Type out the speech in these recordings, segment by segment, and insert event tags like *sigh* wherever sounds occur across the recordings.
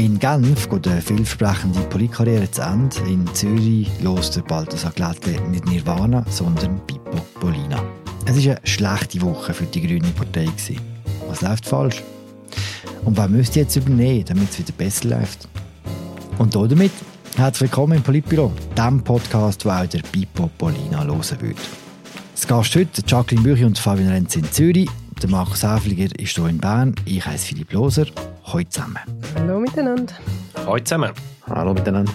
In Genf geht eine vielversprechende Politkarriere zu Ende. In Zürich los der Balthasar Glatte nicht Nirvana, sondern Pippo Polina. Es war eine schlechte Woche für die grüne Partei. Was läuft falsch? Und wer müsste jetzt übernehmen, damit es wieder besser läuft? Und damit herzlich willkommen im Politbüro, dem Podcast, wo auch der Pippo Polina hören wird. Das Gast heute Jacqueline Büchi und Fabian Renz in Zürich. Der Markus Häfliger ist hier in Bern. Ich heiße Philipp Loser. Hallo zusammen. Hallo miteinander. Hallo zusammen. Hallo miteinander.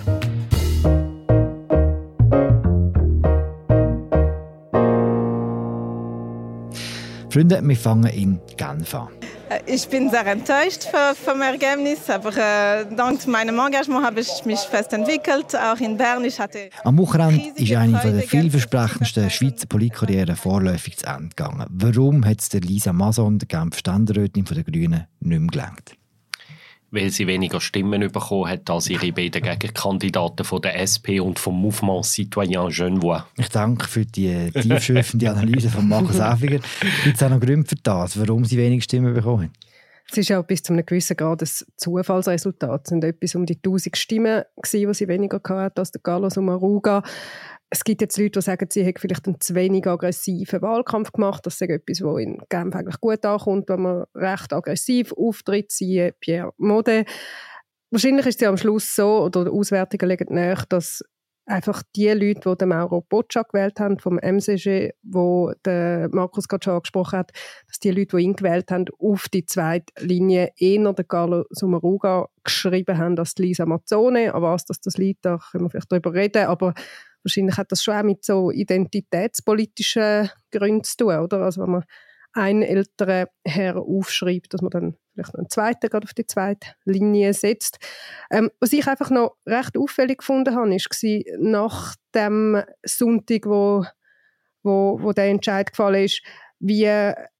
Freunde, wir fangen in Genf an. Äh, ich bin sehr enttäuscht vom Ergebnis, aber äh, dank meinem Engagement habe ich mich fest entwickelt, auch in Bern. Ich hatte Am Wochenende ist eine der vielversprechendsten Schweizer Politkarrieren vorläufig zu Ende gegangen. Warum hat es Lisa Mason, der Genf Ständerätin der Grünen, nicht mehr gelangt? Weil sie weniger Stimmen bekommen hat als ihre beiden Gegenkandidaten von der SP und vom Mouvement Citoyen Genevois. Ich danke für die tiefschürfende Analyse von Markus Häfiger. Gibt es auch noch Gründe für das, warum sie weniger Stimmen bekommen? Es ist ja bis zu einem gewissen Grad ein Zufallsresultat. Es sind etwas um die 1000 Stimmen, die sie weniger hatten als der Carlos Umaruga es gibt jetzt Leute, die sagen, sie hätten vielleicht einen zu wenig aggressiven Wahlkampf gemacht. Das ist etwas, was in Genf eigentlich gut ankommt, wenn man recht aggressiv auftritt, siehe Pierre Mode. Wahrscheinlich ist es ja am Schluss so, oder die Auswertungen legen nahe, dass einfach die Leute, die Mauro Boccia gewählt haben, vom MCG, wo der Markus gerade schon angesprochen hat, dass die Leute, die ihn gewählt haben, auf die zweite Linie eher den Carlo Sommaruga geschrieben haben als Lisa Mazzone. Aber was das, das liegt, da können wir vielleicht darüber reden, aber wahrscheinlich hat das schon auch mit so identitätspolitischen Gründen zu tun, oder? Also wenn man einen älteren Herr aufschreibt, dass man dann vielleicht noch einen zweiten gerade auf die zweite Linie setzt. Ähm, was ich einfach noch recht auffällig gefunden habe, war nach dem Sonntag, wo, wo, wo der Entscheid gefallen ist, wie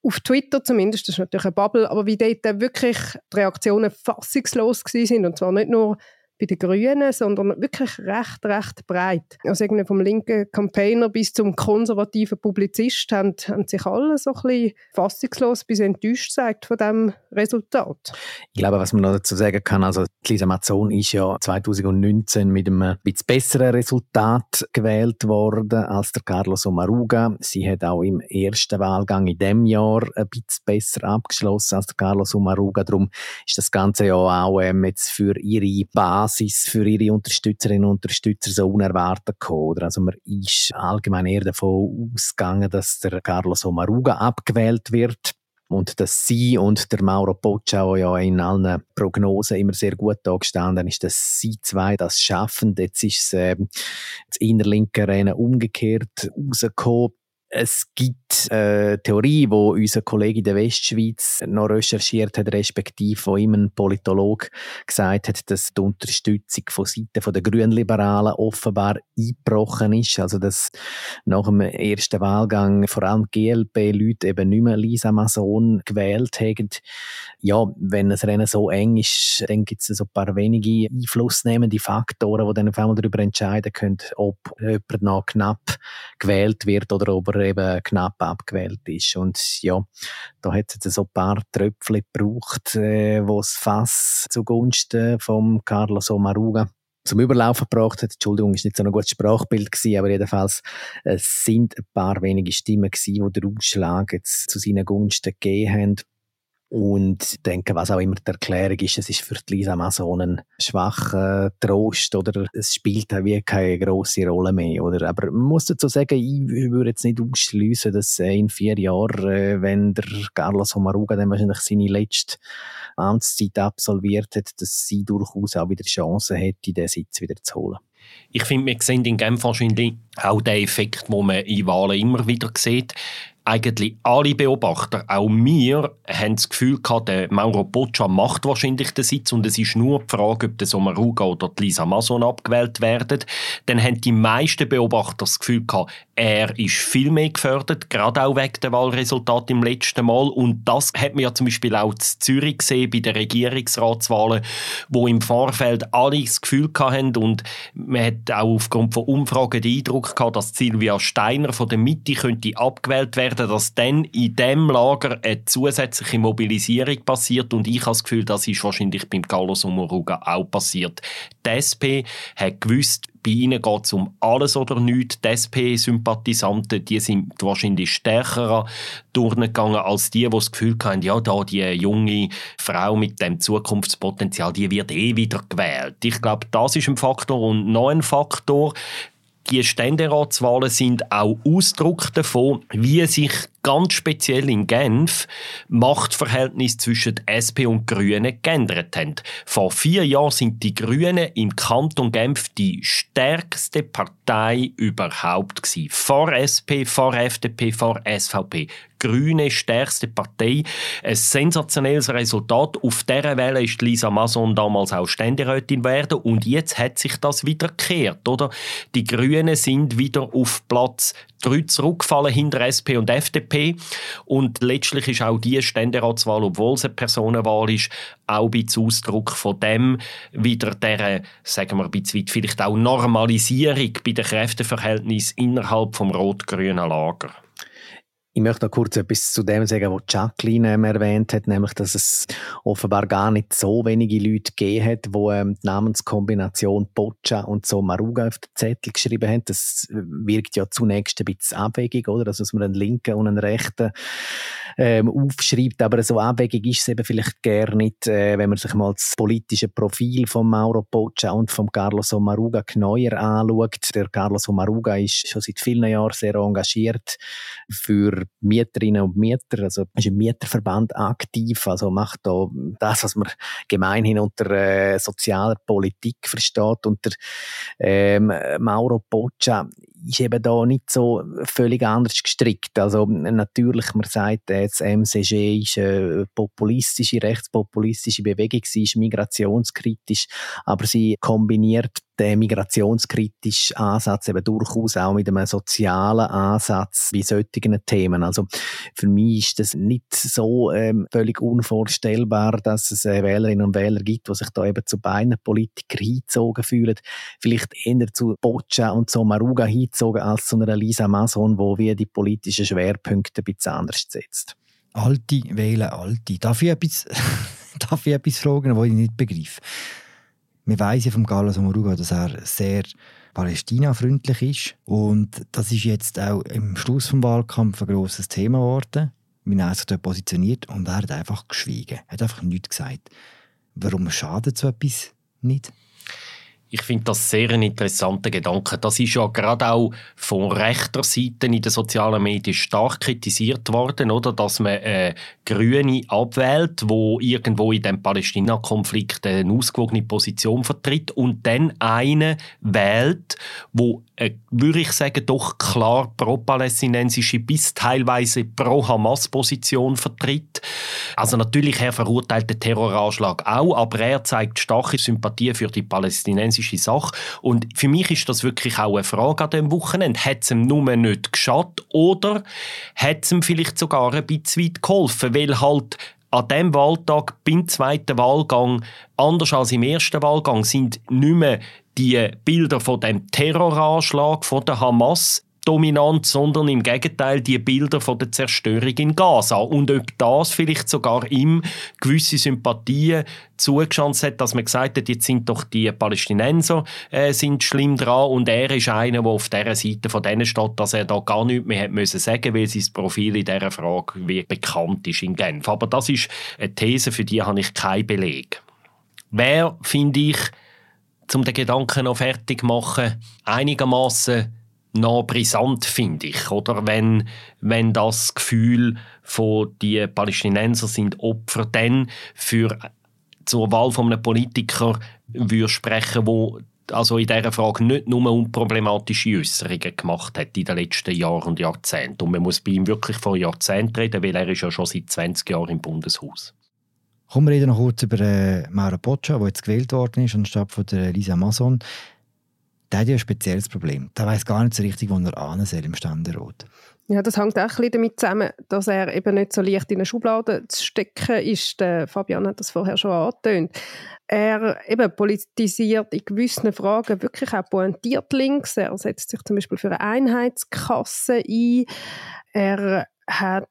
auf Twitter zumindest, das ist natürlich eine Bubble, aber wie dort wirklich die Reaktionen fassungslos sind und zwar nicht nur bei den Grünen, sondern wirklich recht, recht breit. Also irgendwie vom linken Campaigner bis zum konservativen Publizist haben, haben sich alle so ein bisschen fassungslos bis enttäuscht gesagt von diesem Resultat. Ich glaube, was man noch dazu sagen kann, also Lisa Mazzon ist ja 2019 mit einem bisschen besseren Resultat gewählt worden als der Carlos Omaruga. Sie hat auch im ersten Wahlgang in dem Jahr ein bisschen besser abgeschlossen als der Carlos Omaruga. Darum ist das Ganze ja auch ähm, jetzt für ihre Basis Basis für ihre Unterstützerinnen und Unterstützer so unerwartet gekommen. Also man ist allgemein eher davon ausgegangen, dass der Carlos Omaruga abgewählt wird und dass sie und der Mauro Pocciao ja in allen Prognosen immer sehr gut da gestanden ist, dass sie zwei das schaffen. Jetzt ist es äh, das innerlinke Rennen umgekehrt rausgekommen es gibt eine Theorie, wo unser Kollege in der Westschweiz noch recherchiert hat, respektive wo ihm ein Politolog gesagt hat, dass die Unterstützung von Seiten der Grünliberalen offenbar eingebrochen ist. Also, dass nach dem ersten Wahlgang vor allem GLP-Leute eben nicht mehr Lisa Mason gewählt haben. Ja, wenn das Rennen so eng ist, dann gibt es so ein paar wenige einflussnehmende Faktoren, die dann auf einmal darüber entscheiden können, ob jemand noch knapp gewählt wird oder ob er eben knapp abgewählt ist. Und ja, da hat es so ein paar Tröpfchen gebraucht, äh, wo das Fass zugunsten von Carlos Omaruga zum Überlaufen gebracht hat. Entschuldigung, ist nicht so ein gutes Sprachbild gewesen, aber jedenfalls es sind ein paar wenige Stimmen gewesen, die den Ausschlag jetzt zu seinen Gunsten gegeben haben. Und ich denke, was auch immer die Erklärung ist, es ist für die Lisa Mason ein schwacher Trost oder es spielt auch wie keine grosse Rolle mehr. Oder? Aber man muss dazu sagen, ich würde jetzt nicht ausschließen, dass in vier Jahren, äh, wenn der Carlos Omaruga dann wahrscheinlich seine letzte Amtszeit absolviert hat, dass sie durchaus auch wieder Chancen hätte, den Sitz wieder zu holen. Ich finde, wir sehen in Genf wahrscheinlich auch den Effekt, den man in Wahlen immer wieder sieht eigentlich alle Beobachter, auch wir, haben das Gefühl gehabt, der Mauro Boccia macht wahrscheinlich den Sitz und es ist nur die Frage, ob der Sommaruga oder die Lisa Mason abgewählt werden. Dann haben die meisten Beobachter das Gefühl gehabt, er ist viel mehr gefördert, gerade auch wegen der Wahlresultat im letzten Mal. Und das hat man ja zum Beispiel auch in Zürich gesehen bei den Regierungsratswahlen, wo im Vorfeld alle das Gefühl hatten und man hat auch aufgrund von Umfragen den Eindruck gehabt, dass Silvia Steiner von der Mitte könnte abgewählt werden werden, dass dann in dem Lager eine zusätzliche Mobilisierung passiert und ich habe das Gefühl, das ist wahrscheinlich beim Carlos Umuruga auch passiert. Die SP hat gewusst, bei ihnen geht es um alles oder nichts. Die SP-Sympathisanten, die sind wahrscheinlich stärker durchgegangen als die, die das Gefühl haben, ja, da die junge Frau mit dem Zukunftspotenzial, die wird eh wieder gewählt. Ich glaube, das ist ein Faktor. Und noch ein Faktor, die Ständeratswahlen sind auch Ausdruck davon, wie sich ganz speziell in Genf Machtverhältnisse zwischen SP und Grünen geändert haben. Vor vier Jahren sind die Grünen im Kanton Genf die stärkste Partei überhaupt gewesen. Vor SP, vor FDP, vor SVP. Grüne stärkste Partei. Ein sensationelles Resultat. Auf dieser Welle ist Lisa Mason damals auch Ständerätin werden und jetzt hat sich das wieder gekehrt, oder? Die Grünen sind wieder auf Platz drei zurückgefallen hinter SP und FDP. Und letztlich ist auch die Ständeratswahl, obwohl es eine Personenwahl ist, auch bisschen Ausdruck von dem, wieder der, sagen wir ein bisschen vielleicht auch Normalisierung bei den Kräfteverhältnissen innerhalb vom rot-grünen Lager. Ich möchte noch kurz etwas zu dem sagen, was Jacqueline ähm, erwähnt hat, nämlich, dass es offenbar gar nicht so wenige Leute gegeben hat, die ähm, die Namenskombination Boccia und so Maruga auf den Zettel geschrieben haben. Das wirkt ja zunächst ein bisschen abwegig, oder? Also, dass man einen linken und einen rechten ähm, aufschreibt, aber so abwegig ist es eben vielleicht gar nicht, äh, wenn man sich mal das politische Profil von Mauro Boccia und von Carlos Omaruga genauer anschaut. Der Carlos Omaruga ist schon seit vielen Jahren sehr engagiert für Mieterinnen und Mieter, also ist im Mieterverband aktiv, also macht da das, was man gemeinhin unter äh, sozialer Politik versteht. Und der ähm, Mauro Boccia ist eben da nicht so völlig anders gestrickt. Also natürlich, man sagt, äh, das MCG ist eine populistische, rechtspopulistische Bewegung, sie ist migrationskritisch, aber sie kombiniert den migrationskritischen Ansatz eben durchaus auch mit einem sozialen Ansatz bei solchen Themen. Also für mich ist das nicht so ähm, völlig unvorstellbar, dass es äh, Wählerinnen und Wähler gibt, die sich da eben zu beiden Politikern hingezogen fühlen. Vielleicht eher zu Boccia und so Maruga hingezogen als zu einer Lisa Mason, wo wir die politischen Schwerpunkte ein bisschen anders setzt. Alte wählen Alte. Darf ich etwas, *laughs* darf ich etwas fragen, was ich nicht begreife? Wir wissen vom Carlos Omoruga, dass er sehr Palästina-freundlich ist. Und das ist jetzt auch im Schluss des Wahlkampf ein grosses Thema geworden, wie er sich dort positioniert. Und er hat einfach geschwiegen. Er hat einfach nichts gesagt. Warum schadet so etwas nicht? Ich finde das sehr ein interessanter Gedanke. Das ist ja gerade auch von rechter Seite in den sozialen Medien stark kritisiert worden, oder, dass man äh, Grüne abwählt, wo irgendwo in dem Palästina-Konflikt eine ausgewogene Position vertritt und dann einen wählt, wo äh, würde ich sagen doch klar pro-palästinensische bis teilweise pro-Hamas-Position vertritt. Also natürlich er verurteilt den Terroranschlag auch, aber er zeigt starke Sympathie für die palästinensische politische Sache. Und für mich ist das wirklich auch eine Frage an diesem Wochenende. Hat es ihm nur nicht geschadet oder hat es ihm vielleicht sogar ein bisschen weit geholfen? Weil halt an diesem Wahltag beim zweiten Wahlgang, anders als im ersten Wahlgang, sind nicht mehr die Bilder von dem Terroranschlag von der Hamas dominant, sondern im Gegenteil die Bilder von der Zerstörung in Gaza. Und ob das vielleicht sogar ihm gewisse Sympathien zugeschanzt hat, dass man gesagt hat, jetzt sind doch die Palästinenser äh, sind schlimm dran und er ist einer, der auf dieser Seite von denen steht, dass er da gar nichts mehr hat müssen sagen, weil sein Profil in dieser Frage wie bekannt ist in Genf. Aber das ist eine These, für die habe ich keinen Beleg. Wer, finde ich, zum den Gedanken noch fertig machen, einigermaßen noch brisant, finde ich. Oder wenn, wenn das Gefühl von die Palästinenser sind Opfer dann für zur Wahl von einem Politiker würde sprechen, wo also in dieser Frage nicht nur unproblematische Äußerungen gemacht hat in den letzten Jahren und Jahrzehnten. Und man muss bei ihm wirklich von Jahrzehnten reden, weil er ist ja schon seit 20 Jahren im Bundeshaus. Kommen wir reden noch kurz über äh, Mauro Boccia, der jetzt gewählt worden ist, anstatt von der Lisa Mason der hat ja ein spezielles Problem. Der weiß gar nicht so richtig, wo er an soll im Ständerat. Ja, das hängt auch ein damit zusammen, dass er eben nicht so leicht in eine Schublade zu stecken ist. Der Fabian hat das vorher schon angetönt. Er eben politisiert in gewissen Fragen wirklich auch pointiert links. Er setzt sich zum Beispiel für eine Einheitskasse ein. Er hat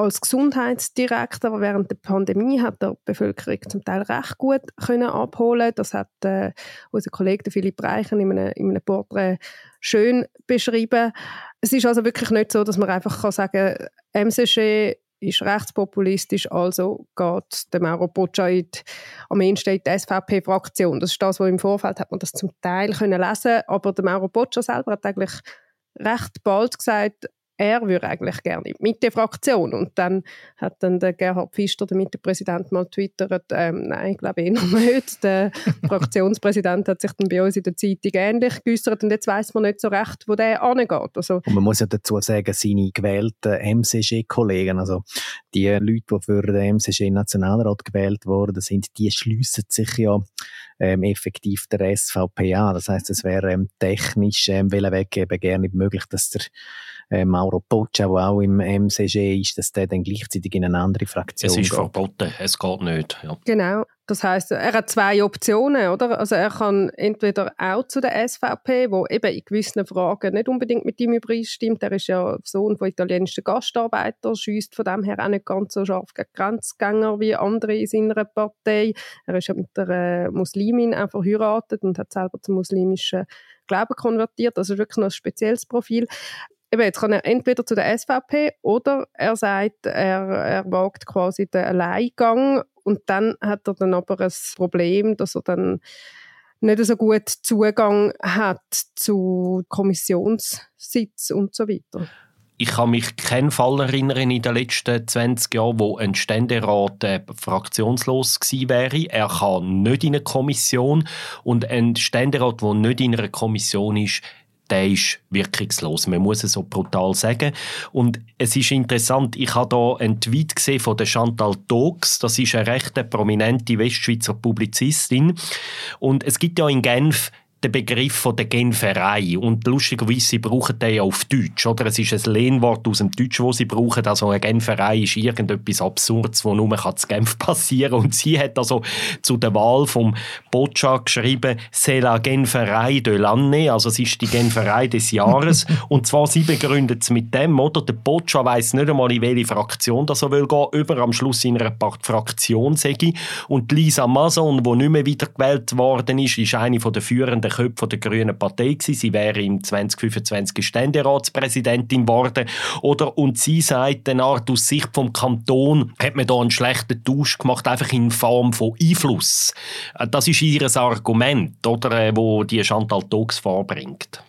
als Gesundheitsdirektor während der Pandemie hat der Bevölkerung zum Teil recht gut können abholen. Das hat äh, unser Kollege Philipp Reichen in einem, in einem Porträt schön beschrieben. Es ist also wirklich nicht so, dass man einfach kann sagen kann, MCG ist rechtspopulistisch, also geht der Mauro Boccia am Ende steht die SVP-Fraktion. Das ist das, was im Vorfeld hat man das zum Teil können lesen, aber der Mauro Boccia selber hat eigentlich recht bald gesagt, er würde eigentlich gerne mit der Fraktion. Und dann hat dann der Gerhard Pfister, der Mitte-Präsident, mal twittert, ähm, nein, ich glaube eh noch *laughs* nicht. Der Fraktionspräsident hat sich dann bei uns in der Zeitung ähnlich geäußert und jetzt weiß man nicht so recht, wo der angeht. Also, und man muss ja dazu sagen, seine gewählten MCG-Kollegen, also die Leute, die für den MCG-Nationalrat gewählt wurden, sind, die schliessen sich ja ähm, effektiv der SVP an. Das heißt, es wäre ähm, technisch ähm, Weg eben gerne möglich, dass der äh, Mauro Poccia, der auch im MCG ist, dass der dann gleichzeitig in eine andere Fraktion Es ist geht. verboten, es geht nicht. Ja. Genau. Das heißt, er hat zwei Optionen, oder? Also er kann entweder auch zu der SVP, wo eben in gewissen Fragen nicht unbedingt mit ihm übereinstimmt. Er ist ja Sohn von italienischen Gastarbeitern, schießt von dem her auch nicht ganz so scharf gegen Grenzgänger wie andere in seiner Partei. Er ist ja mit einer Muslimin auch verheiratet und hat selber zum muslimischen Glauben konvertiert. Also wirklich noch ein spezielles Profil eben, jetzt kann er entweder zu der SVP oder er sagt, er, er wagt quasi den Alleingang und dann hat er dann aber ein Problem, dass er dann nicht so gut Zugang hat zu Kommissionssitz und so weiter. Ich kann mich keinen Fall erinnern in den letzten 20 Jahren, wo ein Ständerat äh, fraktionslos gewesen wäre. Er kann nicht in eine Kommission und ein Ständerat, der nicht in einer Kommission ist, der ist wirkungslos. Man muss es so brutal sagen. Und es ist interessant, ich habe hier einen Tweet gesehen von Chantal Tox. Das ist eine recht prominente Westschweizer Publizistin. Und es gibt ja in Genf den Begriff von der Genferei. Und lustigerweise, sie brauchen den ja auf Deutsch. Oder? Es ist ein Lehnwort aus dem Deutsch, das sie brauchen. Also eine Genferei ist irgendetwas Absurdes, was nur zu Genf *laughs* passieren kann. Und sie hat also zu der Wahl vom Boccia geschrieben, «C'est la Genferei de l'année», also es ist die Genferei des Jahres. *laughs* Und zwar, sie begründet es mit dem, oder? Der Boccia weiss nicht einmal, in welche Fraktion das er will gehen, über am Schluss in einer Fraktion sage Und Lisa Mason, die nicht mehr wiedergewählt worden ist, ist eine der führenden der Köpfe der Grünen Partei gewesen. Sie wäre im 2025 Ständeratspräsidentin geworden. Oder, und sie sagt eine Art, aus Sicht vom Kanton hat man da einen schlechten Tausch gemacht, einfach in Form von Einfluss. Äh, das ist ihr Argument, oder, äh, wo die Chantal Tox vorbringt.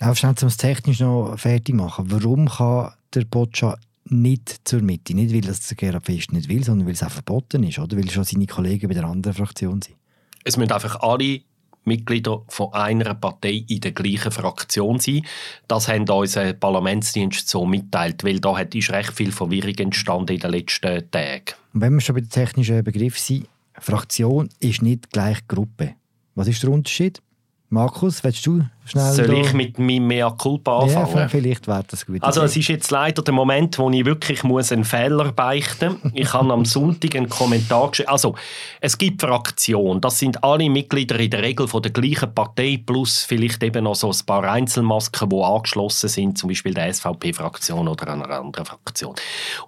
Auch schnell, um es technisch noch fertig machen. Warum kann der Boccia nicht zur Mitte? Nicht, weil das der Gerhard Fest nicht will, sondern weil es auch verboten ist, oder? Weil schon seine Kollegen bei der anderen Fraktion sind. Es müssen einfach alle Mitglieder von einer Partei in der gleichen Fraktion sein. Das haben unser Parlamentsdienst so mitteilt, weil da ist recht viel Verwirrung entstanden in den letzten Tagen. Wenn wir schon bei den technischen Begriff sind, Fraktion ist nicht gleich Gruppe. Was ist der Unterschied? Markus, willst du schnell... Soll ich mit meinem Mea Culpa anfangen? Ja, vielleicht wäre das gut. Also es ist jetzt leider der Moment, wo ich wirklich muss einen Fehler beichten muss. Ich habe am Sonntag einen Kommentar geschrieben. Also, es gibt Fraktionen. Das sind alle Mitglieder in der Regel von der gleichen Partei plus vielleicht eben noch so ein paar Einzelmasken, die angeschlossen sind, zum Beispiel der SVP-Fraktion oder einer anderen Fraktion.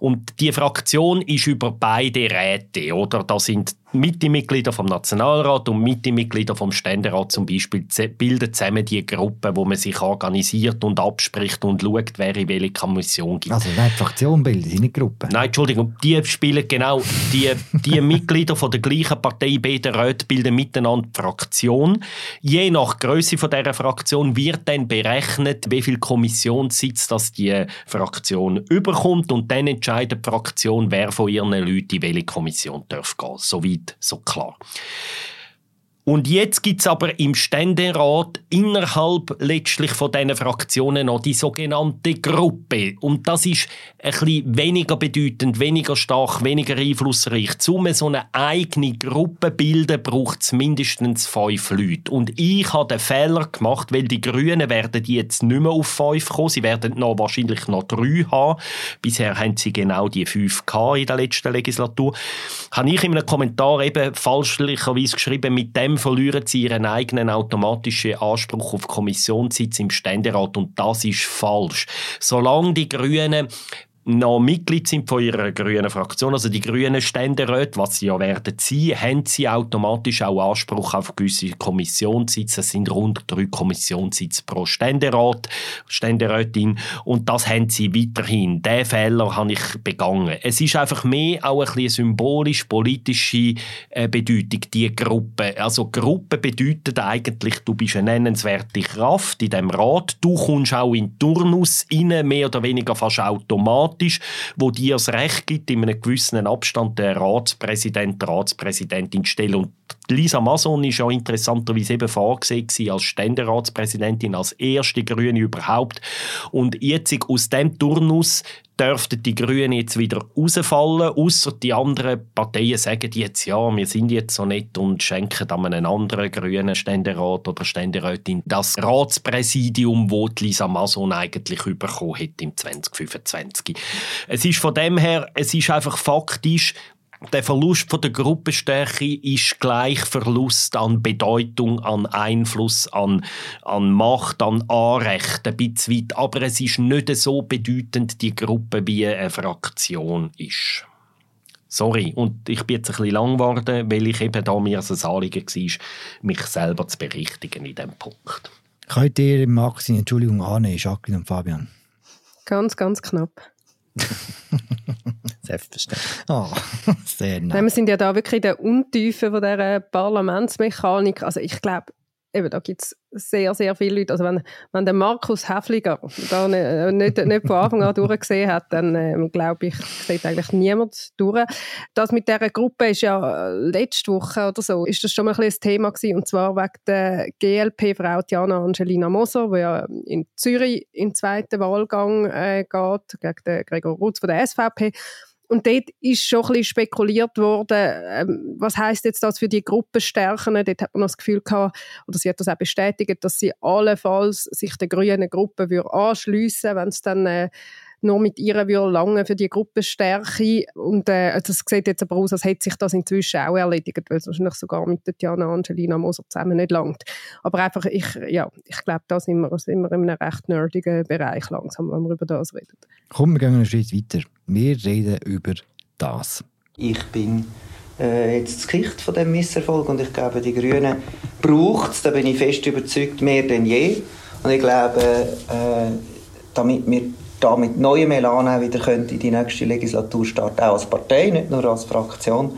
Und die Fraktion ist über beide Räte, oder? Da sind Mitte-Mitglieder vom Nationalrat und Mitte-Mitglieder vom Ständerat zum Beispiel bilden zusammen die Gruppe, wo man sich organisiert und abspricht und schaut, wer in welche Kommission gibt. Also nicht Fraktion bilden, sie nicht Gruppe? Nein, Entschuldigung, die spielen genau, die, die *laughs* Mitglieder von der gleichen Partei, beide Räte, bilden miteinander die Fraktion. Je nach Größe von dieser Fraktion wird dann berechnet, wie viel Kommissionssitz das die Fraktion überkommt und dann entscheidet die Fraktion, wer von ihren Leuten in welche Kommission darf gehen. Soweit, so klar. Und jetzt gibt es aber im Ständerat innerhalb letztlich von diesen Fraktionen noch die sogenannte Gruppe. Und das ist ein bisschen weniger bedeutend, weniger stark, weniger einflussreich. Um so eine eigene Gruppe bilden, braucht es mindestens fünf Leute. Und ich habe den Fehler gemacht, weil die Grünen werden jetzt nicht mehr auf fünf kommen. Sie werden noch wahrscheinlich noch drei haben. Bisher haben sie genau die fünf in der letzten Legislatur. Habe ich in einem Kommentar eben falschlicherweise geschrieben, mit dem verlieren sie ihren eigenen automatischen Anspruch auf Kommissionssitz im Ständerat und das ist falsch. Solange die Grünen noch Mitglied sind von ihrer grünen Fraktion, also die grünen Ständeräte, was sie ja werden sein, haben sie automatisch auch Anspruch auf gewisse Kommissionssitze. Es sind rund drei Kommissionssitze pro Ständerat, Ständerätin und das haben sie weiterhin. Den Fehler habe ich begangen. Es ist einfach mehr auch ein symbolisch-politische äh, Bedeutung, die Gruppe. Also Gruppe bedeutet eigentlich, du bist eine nennenswerte Kraft in dem Rat, du kommst auch in den Turnus rein, mehr oder weniger fast automatisch demokratisch, wo dir das Recht gibt, in einem gewissen Abstand den Ratspräsident, Ratspräsidentin zu stellen. Und Lisa Mason ist ja interessanterweise eben vorgesehen als Ständeratspräsidentin, als erste Grüne überhaupt. Und jetzt aus dem Turnus dürften die Grünen jetzt wieder rausfallen, außer die anderen Parteien sagen jetzt, ja, wir sind jetzt so nett und schenken dann einen anderen grünen Ständerat oder Ständerätin das Ratspräsidium, wo Lisa Mason eigentlich bekommen hat im 2025. Es ist von dem her, es ist einfach faktisch, der Verlust von der Gruppenstärke ist gleich Verlust an Bedeutung, an Einfluss, an, an Macht, an Anrecht, ein bisschen weit. Aber es ist nicht so bedeutend, die Gruppe, wie eine Fraktion ist. Sorry, und ich bin jetzt ein bisschen lang geworden, weil ich eben da mir ein Anliegen war, mich selber zu berichtigen in diesem Punkt. Könnt ihr Max in Entschuldigung annehmen, Jacqueline und Fabian? Ganz, ganz knapp. *laughs* Selbstverständlich. Oh, *laughs* sehr nett. wir sind ja da wirklich in der Untiefe von dieser Parlamentsmechanik. Also ich glaube, eben, da gibt es sehr, sehr viele Leute. Also wenn, wenn der Markus Häfliger da nicht, nicht, nicht von Anfang an *laughs* durchgesehen hat, dann äh, glaube ich, sieht eigentlich niemand durch. Das mit dieser Gruppe ist ja äh, letzte Woche oder so, ist das schon mal ein, ein Thema gewesen, und zwar wegen der GLP-Frau Diana Angelina Moser, die ja in Zürich im zweiten Wahlgang äh, geht, gegen den Gregor Rutz von der SVP. Und dort ist schon ein bisschen spekuliert worden, ähm, was heißt jetzt das für die Gruppenstärken? Dort hat man das Gefühl gehabt, oder sie hat das auch bestätigt, dass sie allenfalls sich der grünen Gruppe würde, wenn es dann äh, nur mit ihr würde lange für die Gruppenstärke. Und äh, das sieht jetzt aber aus, als hätte sich das inzwischen auch erledigt, weil es wahrscheinlich sogar mit der Diana Angelina Moser zusammen nicht langt. Aber einfach, ich, ja, ich glaube, da sind wir, sind wir in einem recht nerdigen Bereich langsam, wenn wir über das reden. Komm, wir gehen einen Schritt weiter. Wir reden über das. Ich bin äh, jetzt das Gesicht von dem Misserfolg und ich glaube, die Grünen braucht es, da bin ich fest überzeugt, mehr denn je. Und ich glaube, äh, damit wir da mit neuem Elan wieder in die nächste Legislatur starten, auch als Partei, nicht nur als Fraktion,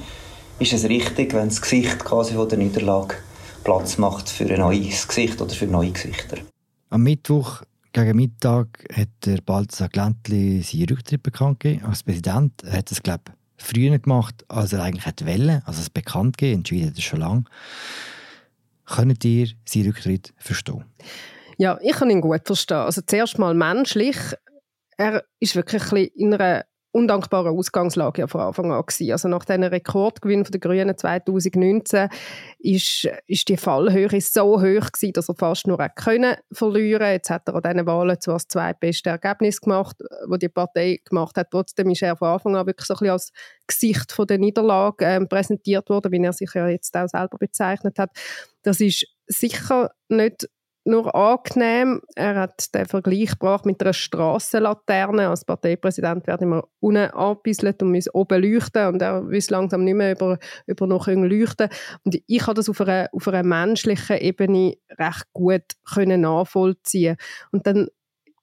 ist es richtig, wenn das Gesicht quasi von der Niederlage Platz macht für ein neues Gesicht oder für neue Gesichter. Am Mittwoch gegen Mittag hat der Balthasar Gläntli seinen Rücktritt bekannt gegeben als Präsident. Er hat es, glaube ich, früher gemacht, als er eigentlich hätte wollen, also es bekannt gegeben, entschieden hat er schon lange. Könnt ihr seinen Rücktritt verstehen? Ja, ich kann ihn gut verstehen. Also zuerst mal menschlich er ist wirklich ein in einer undankbaren Ausgangslage ja von Anfang an gewesen. Also nach diesem Rekordgewinn von der Grünen 2019 ist, ist die Fallhöhe so hoch gewesen, dass er fast nur können verlieren. Jetzt hat er an diesen Wahlen zwar das zweitbeste Ergebnis gemacht, wo die Partei gemacht hat. Trotzdem ist er von Anfang an wirklich so ein bisschen als Gesicht von der Niederlage äh, präsentiert worden, wie er sich ja jetzt auch selber bezeichnet hat. Das ist sicher nicht nur angenehm. Er hat den Vergleich gebracht mit einer Strassenlaterne. Als Parteipräsident werden wir unten angebisselt und müssen oben leuchten und er will langsam nicht mehr über, über noch leuchten Und ich habe das auf einer, auf einer menschlichen Ebene recht gut können nachvollziehen Und dann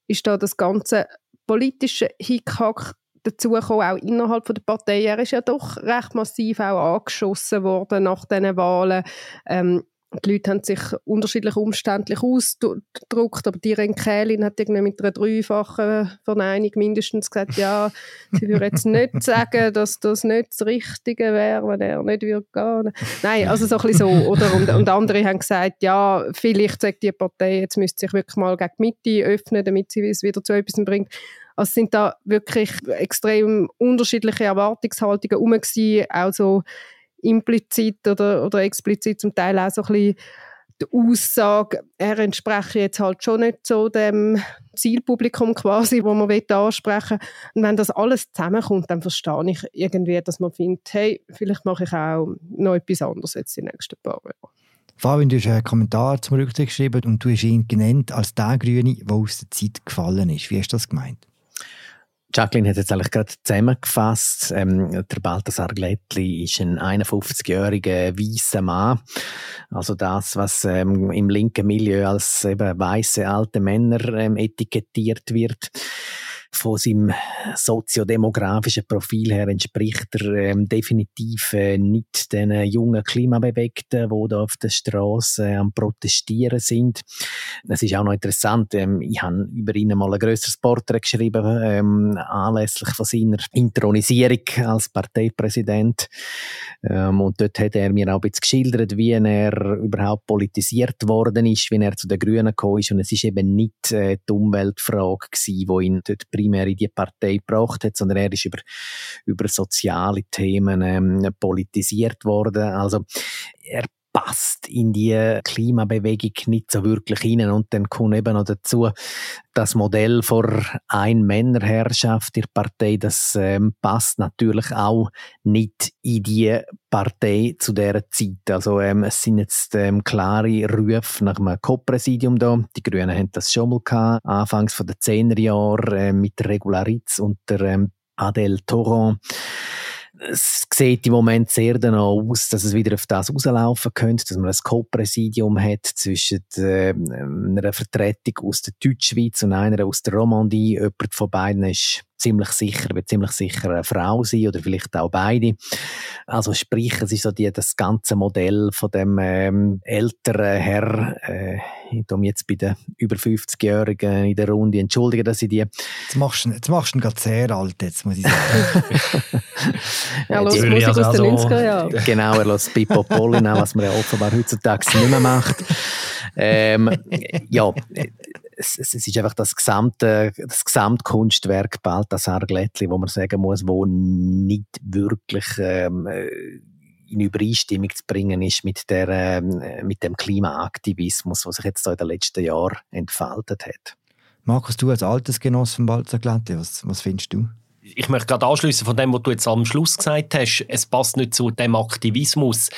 ist da das ganze politische Hickhack dazugekommen, auch innerhalb der Partei. Er ist ja doch recht massiv auch angeschossen worden nach diesen Wahlen. Ähm, die Leute haben sich unterschiedlich umständlich ausgedruckt, aber die Renkelin hat irgendwie mit einer dreifachen Verneinung mindestens gesagt, ja, sie würde jetzt nicht *laughs* sagen, dass das nicht das Richtige wäre, wenn er nicht würde gehen. Nein, also so ein bisschen so. Oder? Und, und andere haben gesagt, ja, vielleicht sagt die Partei, jetzt müsste sich wirklich mal gegen die Mitte öffnen, damit sie es wieder zu etwas bringt. Also sind da wirklich extrem unterschiedliche Erwartungshaltungen herum gewesen, auch so implizit oder, oder explizit zum Teil auch so ein bisschen die Aussage, er entspreche jetzt halt schon nicht so dem Zielpublikum quasi, wo man ansprechen will. Und wenn das alles zusammenkommt, dann verstehe ich irgendwie, dass man findet, hey, vielleicht mache ich auch noch etwas anderes jetzt den nächsten paar Jahren. Fabian, du hast einen Kommentar zum Rücktritt geschrieben und du hast ihn genannt als der Grüne, der aus der Zeit gefallen ist. Wie hast du das gemeint? Jacqueline hat jetzt eigentlich gerade zusammengefasst. Ähm, der Balthasar Glättli ist ein 51-jähriger weißer Mann. Also das, was ähm, im linken Milieu als eben weiße alte Männer ähm, etikettiert wird von seinem soziodemografischen Profil her entspricht er ähm, definitiv äh, nicht den jungen Klimabewegten, die da auf der Straße äh, am Protestieren sind. Es ist auch noch interessant, ähm, ich habe über ihn mal ein grösseres Porträt geschrieben, ähm, anlässlich von seiner Intronisierung als Parteipräsident. Ähm, und dort hat er mir auch ein bisschen geschildert, wie er überhaupt politisiert worden ist, wie er zu den Grünen gekommen ist. Und es ist eben nicht äh, die Umweltfrage gewesen, die ihn dort primär in die Partei gebracht hat, sondern er ist über, über soziale Themen ähm, politisiert worden. Also er passt in die Klimabewegung nicht so wirklich hinein. Und dann kommt eben noch dazu, das Modell vor Ein-Männerherrschaft der Partei, das ähm, passt natürlich auch nicht in die Partei zu dieser Zeit. Also ähm, es sind jetzt ähm, klare Rufe nach einem Co-Präsidium da. Die Grünen haben das schon mal gehabt, anfangs von den 10er Jahren äh, mit Regularitz und der ähm, Adel Toron es sieht im Moment sehr danach aus, dass es wieder auf das rauslaufen könnte, dass man ein Co-Präsidium hat zwischen äh, einer Vertretung aus der Deutschschweiz und einer aus der Romandie. Jemand von beiden ist ziemlich sicher, wird ziemlich sicher eine Frau sein oder vielleicht auch beide. Also sprich, es ist so die, das ganze Modell von dem ähm, älteren Herr, äh, ich tue mich jetzt bei den über 50-Jährigen in der Runde entschuldigen, dass ich die... Jetzt machst du, jetzt machst du ihn gerade sehr alt, jetzt muss ich sagen. *laughs* ja, los, Musik also aus den 90er Jahren. *laughs* Genau, er lässt Pippo Pollin was man ja offenbar heutzutage nicht mehr macht. Ähm, ja, es, es, ist einfach das gesamte das Gesamtkunstwerk Balthasar Glättli, wo man sagen muss, wo nicht wirklich ähm, in Übereinstimmung zu bringen ist mit, der, ähm, mit dem Klimaaktivismus, was sich jetzt in den letzten Jahren entfaltet hat. Markus, du als Altersgenoss von Balthasar Glättli, was, was findest du? Ich möchte gerade anschließen von dem, was du jetzt am Schluss gesagt hast. Es passt nicht zu dem Aktivismus.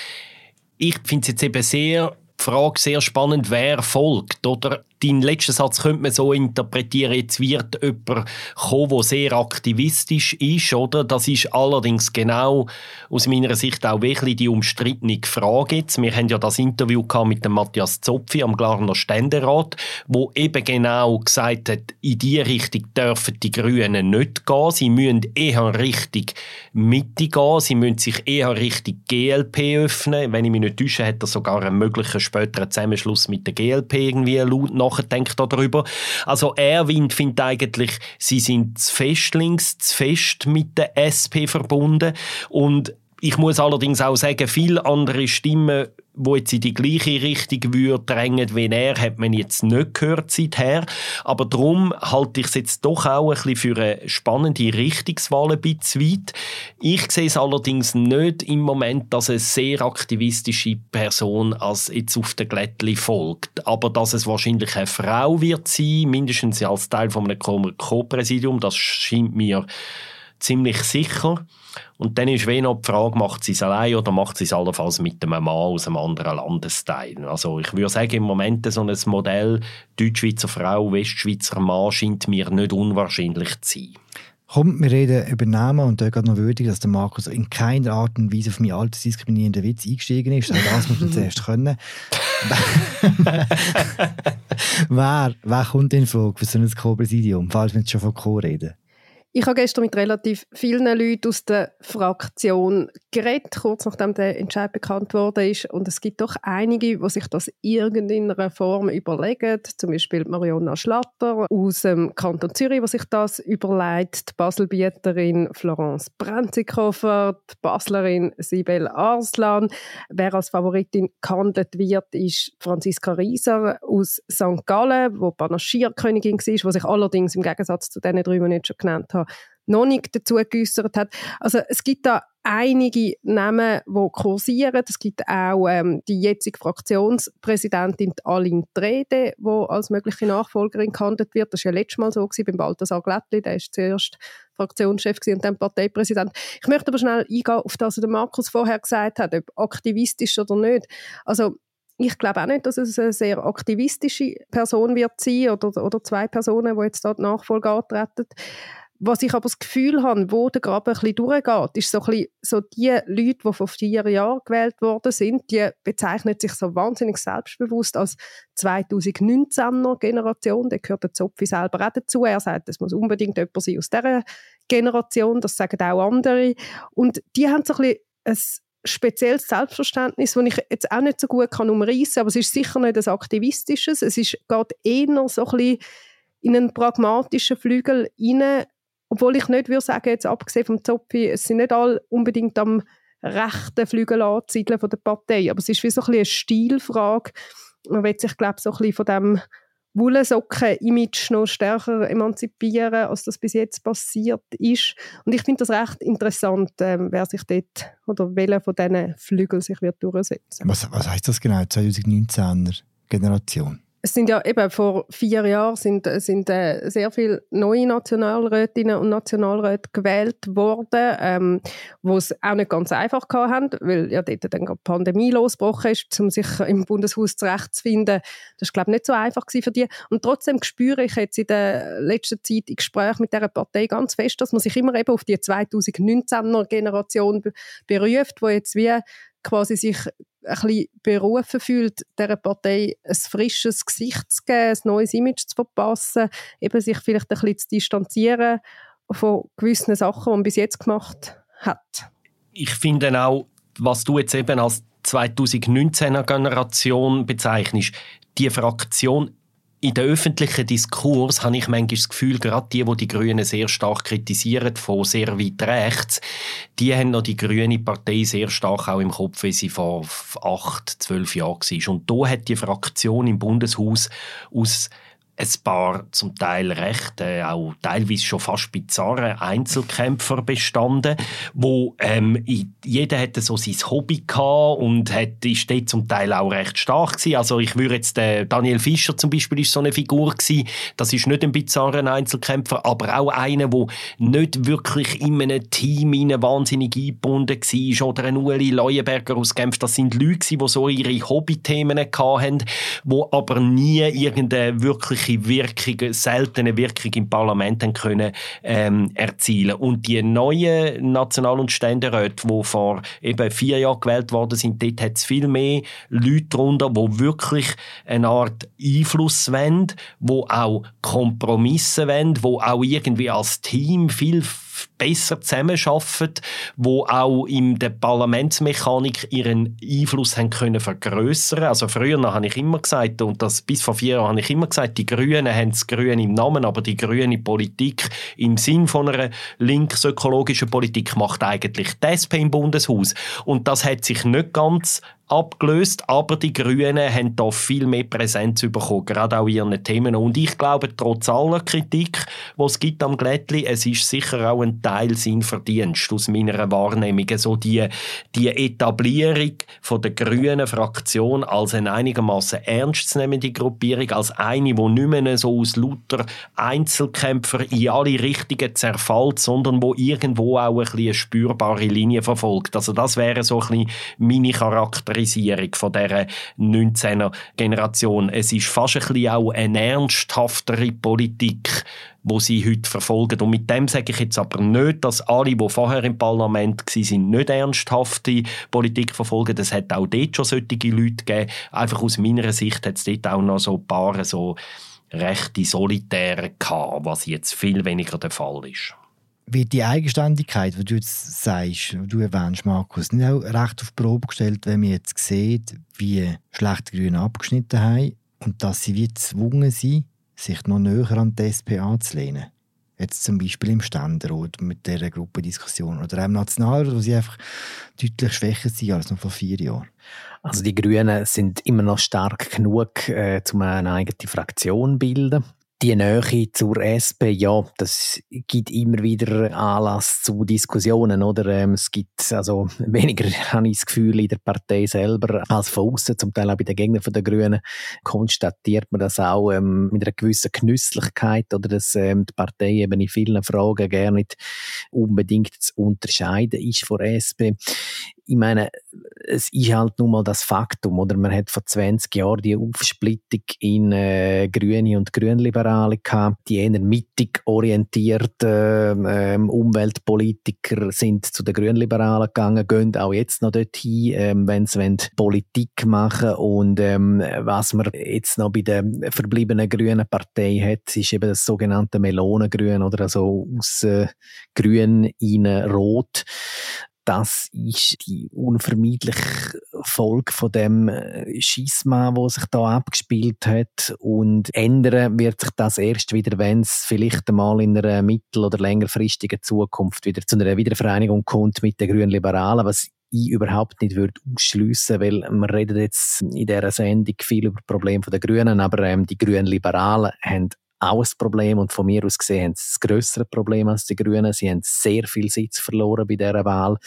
Ich finde es jetzt eben sehr Frage sehr spannend, wer folgt. Oder deinen letzten Satz könnte man so interpretieren, jetzt wird jemand kommen, der sehr aktivistisch ist, oder? Das ist allerdings genau aus meiner Sicht auch wirklich die umstrittene Frage jetzt. Wir haben ja das Interview mit dem Matthias Zopfi am Glarner Ständerat, wo eben genau gesagt hat, in die Richtung dürfen die Grünen nicht gehen. Sie müssen eher Richtung Mitte gehen. Sie müssen sich eher Richtung GLP öffnen. Wenn ich mich nicht täusche, hat er sogar einen möglichen späteren Zusammenschluss mit der GLP irgendwie laut nach nachdenkt darüber. Also Erwind findet eigentlich, sie sind zu fest links, zu fest mit der SP verbunden und ich muss allerdings auch sagen, viele andere Stimmen, die jetzt in die gleiche Richtung würde drängen wie er, hat man jetzt nicht gehört seither. Aber darum halte ich es jetzt doch auch ein bisschen für eine spannende Richtungswahl ein bisschen weit. Ich sehe es allerdings nicht im Moment, dass eine sehr aktivistische Person als jetzt auf der Glättli folgt. Aber dass es wahrscheinlich eine Frau wird sein, mindestens als Teil von einem Co-Präsidium, das scheint mir ziemlich sicher. Und dann ist wie noch die Frage, macht sie es allein oder macht sie es allenfalls mit einem Mann aus einem anderen Landesteil? Also ich würde sagen, im Moment so ein Modell Deutschschweizer Frau, Westschweizer Mann scheint mir nicht unwahrscheinlich zu sein. Kommt, wir reden über Namen und da geht noch würdig, dass der Markus in keiner Art und Weise auf meinen altersdiskriminierenden Witz eingestiegen ist. Auch das muss man *laughs* zuerst können. *laughs* wer, wer kommt in Frage für so ein Co-Präsidium, falls wir jetzt schon von Co reden? Ich habe gestern mit relativ vielen Leuten aus der Fraktion geredet, kurz nachdem der Entscheid bekannt wurde. Und es gibt doch einige, die sich das irgendeiner Form überlegen. Zum Beispiel Mariona Schlatter aus dem Kanton Zürich, die sich das überlegt. Die Baselbieterin Florence Brenzikofer, die Baslerin Sibel Arslan. Wer als Favoritin gehandelt wird, ist Franziska Rieser aus St. Gallen, die Panaschierkönigin war, die sich allerdings im Gegensatz zu den drei, die ich schon genannt habe, noch nicht dazu geäußert hat. Also es gibt da einige Namen, die kursieren. Es gibt auch ähm, die jetzige Fraktionspräsidentin Aline Trede, die als mögliche Nachfolgerin gehandelt wird. Das war ja letztes Mal so gewesen, beim Balthasar Glättli, der ist zuerst Fraktionschef und dann Parteipräsident. Ich möchte aber schnell eingehen auf das, was Markus vorher gesagt hat, ob aktivistisch oder nicht. Also ich glaube auch nicht, dass es eine sehr aktivistische Person wird sein oder, oder zwei Personen, die jetzt dort Nachfolge antreten was ich aber das Gefühl habe, wo der Graben ein bisschen durchgeht, ist so, ein bisschen, so die Leute, die vor vier Jahren gewählt worden sind, die bezeichnen sich so wahnsinnig selbstbewusst als 2019er Generation. Da gehört der Zopfi selber auch dazu. Er sagt, es muss unbedingt jemand sein aus dieser Generation. Das sagen auch andere. Und die haben so ein bisschen ein spezielles Selbstverständnis, das ich jetzt auch nicht so gut kann umreißen kann, aber es ist sicher nicht ein aktivistisches. Es ist, geht eher so ein bisschen in einen pragmatischen Flügel hinein, obwohl ich nicht würde sagen, jetzt abgesehen vom Zopfi, es sind nicht alle unbedingt am rechten Flügel anzusiedeln von der Partei, aber es ist wie so ein eine Stilfrage. Man will sich, glaube ich, so ein bisschen von dem Wollsocken-Image noch stärker emanzipieren, als das bis jetzt passiert ist. Und ich finde das recht interessant, äh, wer sich dort oder welcher von diesen Flügeln sich wird durchsetzen. Was, was heißt das genau, 2019er Generation? Es sind ja eben vor vier Jahren sind, sind äh, sehr viele neue Nationalrätinnen und Nationalräte gewählt worden, ähm, wo es auch nicht ganz einfach haben, weil ja dort dann die Pandemie losgebrochen ist, um sich im Bundeshaus zurechtzufinden. Das war, glaube ich, nicht so einfach für die. Und trotzdem spüre ich jetzt in der letzten Zeit im Gespräch mit dieser Partei ganz fest, dass man sich immer eben auf die 2019er Generation beruft, wo jetzt wie quasi sich ein bisschen berufen fühlt, dieser Partei ein frisches Gesicht zu geben, ein neues Image zu verpassen, eben sich vielleicht ein bisschen zu distanzieren von gewissen Sachen, die man bis jetzt gemacht hat. Ich finde auch, was du jetzt eben als 2019er Generation bezeichnest, die Fraktion in der öffentlichen Diskurs habe ich manchmal das Gefühl, gerade die, die die Grünen sehr stark kritisieren, von sehr weit rechts, die haben noch die grüne Partei sehr stark auch im Kopf, wie sie vor acht, zwölf Jahren war. Und da hat die Fraktion im Bundeshaus aus ein paar zum Teil recht, äh, auch teilweise schon fast bizarre Einzelkämpfer bestanden, wo ähm, jeder hatte so sein Hobby gehabt und hat, ist dort zum Teil auch recht stark gewesen. Also ich würde jetzt, äh, Daniel Fischer zum Beispiel ist so eine Figur gewesen, das ist nicht ein bizarrer Einzelkämpfer, aber auch einer, der nicht wirklich in einem Team in wahnsinnig eingebunden war oder ein Ueli Leuenberger aus Genf, das sind Leute die so ihre Hobbythemen hatten, die aber nie irgendeine wirklich wirkliche Wirkung, seltene Wirkung im Parlament haben können, ähm, erzielen. Und die neuen National- und Ständeräte, die vor eben vier Jahren gewählt worden sind, dort hat es viel mehr Leute darunter, die wirklich eine Art Einfluss wollen, die auch Kompromisse wollen, die auch irgendwie als Team viel besser zusammenarbeiten, wo auch in der Parlamentsmechanik ihren Einfluss haben können vergrößern. Also früher habe ich immer gesagt und das bis vor vier Jahren habe ich immer gesagt, die Grünen haben das Grüne im Namen, aber die grüne Politik im Sinn von einer linksökologischen Politik macht eigentlich die SP im Bundeshaus und das hat sich nicht ganz abgelöst, aber die Grünen haben da viel mehr Präsenz bekommen, gerade auch in ihren Themen. Und ich glaube, trotz aller Kritik, die es gibt am Glättli, es ist sicher auch ein Teil sein Verdienst aus meiner Wahrnehmung. So die, die Etablierung von der grünen Fraktion als eine einigermaßen ernstzunehmende Gruppierung, als eine, die nicht mehr so aus lauter Einzelkämpfer in alle Richtungen zerfällt, sondern wo irgendwo auch ein bisschen eine spürbare Linie verfolgt. Also das wäre so ein bisschen meine Charakteristik Polarisierung von dieser 19er Generation. Es ist fast ein bisschen auch eine ernsthaftere Politik, wo sie heute verfolgen. Und mit dem sage ich jetzt aber nicht, dass alle, die vorher im Parlament waren, nicht ernsthafte Politik verfolgen. Es hat auch dort schon solche Leute gegeben. Einfach aus meiner Sicht hat es dort auch noch so ein paar so rechte Solitäre gehabt, was jetzt viel weniger der Fall ist wird die Eigenständigkeit, die du jetzt sagst, die du erwähnst, Markus, nicht auch recht auf Probe gestellt, wenn man jetzt sieht, wie schlecht die Grünen abgeschnitten haben und dass sie wie gezwungen sind, sich noch näher an die SP anzulehnen. Jetzt zum Beispiel im Ständerat mit dieser Gruppendiskussion oder auch im Nationalrat, wo sie einfach deutlich schwächer sind als noch vor vier Jahren. Also die Grünen sind immer noch stark genug, äh, um eine eigene Fraktion zu bilden die Nähe zur SP, ja, das gibt immer wieder Anlass zu Diskussionen, oder? Ähm, es gibt also *laughs* weniger, habe ich das Gefühl, in der Partei selber als von außen, zum Teil auch bei den Gegnern der Grünen, konstatiert man das auch ähm, mit einer gewissen Genüsslichkeit, oder dass ähm, die Partei eben in vielen Fragen gar nicht unbedingt zu unterscheiden ist von SP. Ich meine, es ist halt nun mal das Faktum, oder? Man hat vor 20 Jahren die Aufsplittung in äh, Grüne und Grünliberale gehabt. Die eher mittig orientierten äh, Umweltpolitiker sind zu den Grünliberalen gegangen, gehen auch jetzt noch dorthin, äh, wenn sie Politik machen und ähm, was man jetzt noch bei der verbliebenen grünen Partei hat, ist eben das sogenannte Melonengrün oder also aus äh, Grün in Rot das ist die unvermeidliche Folge von dem äh, Schisma, wo sich da abgespielt hat. Und ändern wird sich das erst wieder, wenn es vielleicht einmal in einer mittel- oder längerfristigen Zukunft wieder zu einer Wiedervereinigung kommt mit den Grünen Liberalen, was ich überhaupt nicht würde ausschliessen, weil wir reden jetzt in dieser Sendung viel über Probleme der Grünen, aber ähm, die Grünen Liberalen haben auch ein Problem und von mir aus gesehen haben sie das grössere Problem als die Grünen. Sie haben sehr viel Sitz verloren bei dieser Wahl.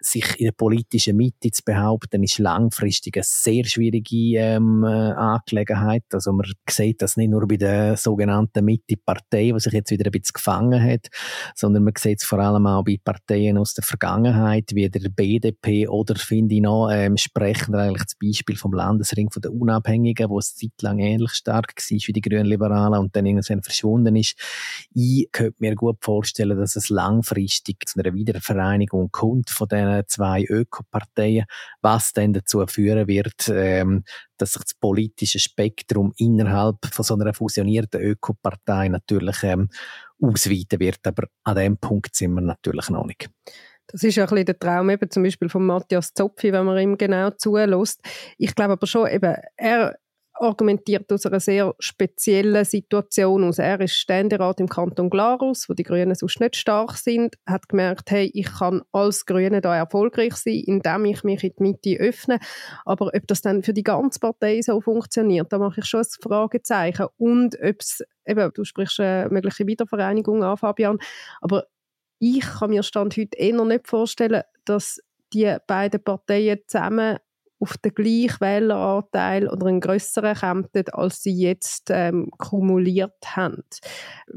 Sich in der politischen Mitte zu behaupten, ist langfristig eine sehr schwierige ähm, äh, Angelegenheit. Also man sieht das nicht nur bei der sogenannten Mitte-Partei, die sich jetzt wieder ein bisschen gefangen hat, sondern man sieht es vor allem auch bei Parteien aus der Vergangenheit, wie der BDP oder finde ich noch ähm, sprechend eigentlich das Beispiel vom Landesring von der Unabhängigen, wo es zeitlang ähnlich stark war wie die Grünen Liberalen und dann irgendwann verschwunden ist. Ich könnte mir gut vorstellen, dass es langfristig zu einer Wiedervereinigung kommt von diesen zwei Ökoparteien, was dann dazu führen wird, ähm, dass sich das politische Spektrum innerhalb von so einer fusionierten Ökopartei natürlich ähm, ausweiten wird. Aber an dem Punkt sind wir natürlich noch nicht. Das ist ja ein bisschen der Traum eben zum Beispiel von Matthias Zopfi, wenn man ihm genau zulässt. Ich glaube aber schon, eben, er argumentiert aus einer sehr speziellen Situation aus. Er ist Ständerat im Kanton Glarus, wo die Grünen sonst nicht stark sind, hat gemerkt, hey, ich kann als Grüne da erfolgreich sein, indem ich mich in die Mitte öffne. Aber ob das dann für die ganze Partei so funktioniert, da mache ich schon ein Fragezeichen. Und ob es, eben, du sprichst eine mögliche Wiedervereinigung an, Fabian, aber ich kann mir Stand heute eher nicht vorstellen, dass die beiden Parteien zusammen auf den gleichen Wähleranteil oder einen grösseren kämpfen, als sie jetzt ähm, kumuliert haben.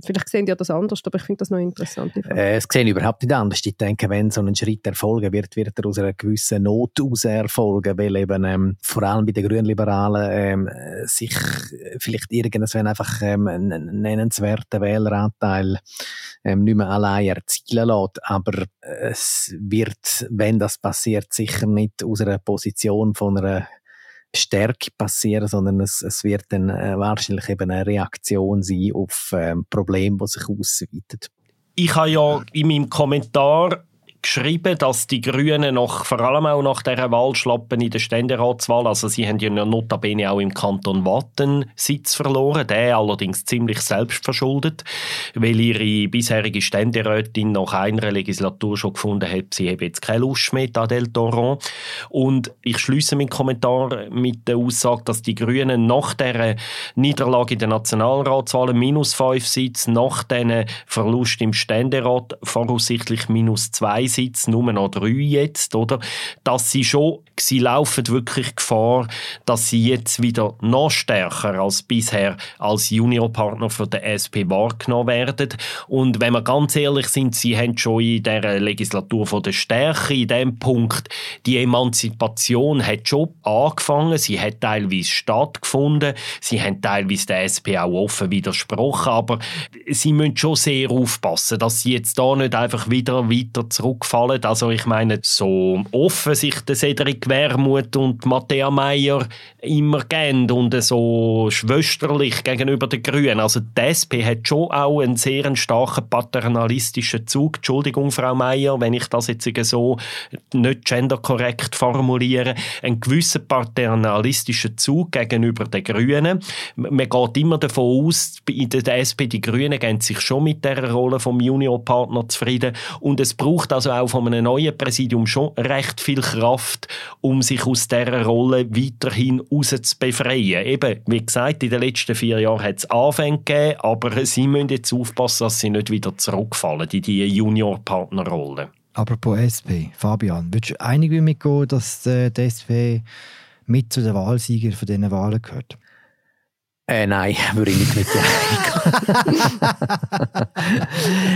Vielleicht sehen die das anders, aber ich finde das noch interessant. Äh, es sehen überhaupt nicht anders. Ich denke, wenn so ein Schritt erfolgen wird, wird er aus einer gewissen Not aus erfolgen, weil eben ähm, vor allem bei den Grünliberalen ähm, sich vielleicht irgendwann einfach ähm, einen nennenswerten Wähleranteil ähm, nicht mehr allein erzielen lässt. Aber es wird, wenn das passiert, sicher nicht aus einer Position Form von einer Stärke passieren, sondern es, es wird dann äh, wahrscheinlich eben eine Reaktion sein auf ähm, Probleme, die sich ausweitet. Ich habe ja in meinem Kommentar geschrieben, dass die Grünen noch, vor allem auch nach dieser Wahlschlappen in der Ständeratswahl, also sie haben ja notabene auch im Kanton Watten Sitz verloren, der allerdings ziemlich selbstverschuldet, weil ihre bisherige Ständerätin nach einer Legislatur schon gefunden hat, sie habe jetzt keine Lust mehr, Adel Doron. Und ich schließe meinen Kommentar mit der Aussage, dass die Grünen nach der Niederlage in den Nationalratswahlen minus fünf Sitze, nach diesen Verlust im Ständerat voraussichtlich minus zwei Sitz, nur noch drei jetzt, oder? Dass sie schon, sie laufen wirklich Gefahr, dass sie jetzt wieder noch stärker als bisher als Juniorpartner für den SP wahrgenommen werden. Und wenn wir ganz ehrlich sind, sie haben schon in der Legislatur von der Stärke in dem Punkt die Emanzipation hat schon angefangen, sie hat teilweise stattgefunden, sie haben teilweise der SP auch offen widersprochen, aber sie müssen schon sehr aufpassen, dass sie jetzt da nicht einfach wieder weiter zurück aufgefallen. Also ich meine, so offen sich der Cedric Wermuth und Matthäa Meyer immer gern und so schwesterlich gegenüber den Grünen. Also die SP hat schon auch einen sehr starken paternalistischen Zug. Entschuldigung, Frau Meyer, wenn ich das jetzt so nicht genderkorrekt formuliere. Einen gewissen paternalistischen Zug gegenüber den Grünen. Man geht immer davon aus, in der SP die Grünen gehen sich schon mit der Rolle vom Juniorpartner zufrieden und es braucht also auch von einem neuen Präsidium schon recht viel Kraft, um sich aus dieser Rolle weiterhin rauszubefreien. Eben, wie gesagt, in den letzten vier Jahren hat es Anfänge gegeben, aber sie müssen jetzt aufpassen, dass sie nicht wieder zurückfallen in diese Junior-Partnerrolle. Apropos SP, Fabian, würdest du einig mit mir gehen, dass äh, die SP mit zu den Wahlsiegern von diesen Wahlen gehört? Äh, nein, *laughs* würde ich nicht mit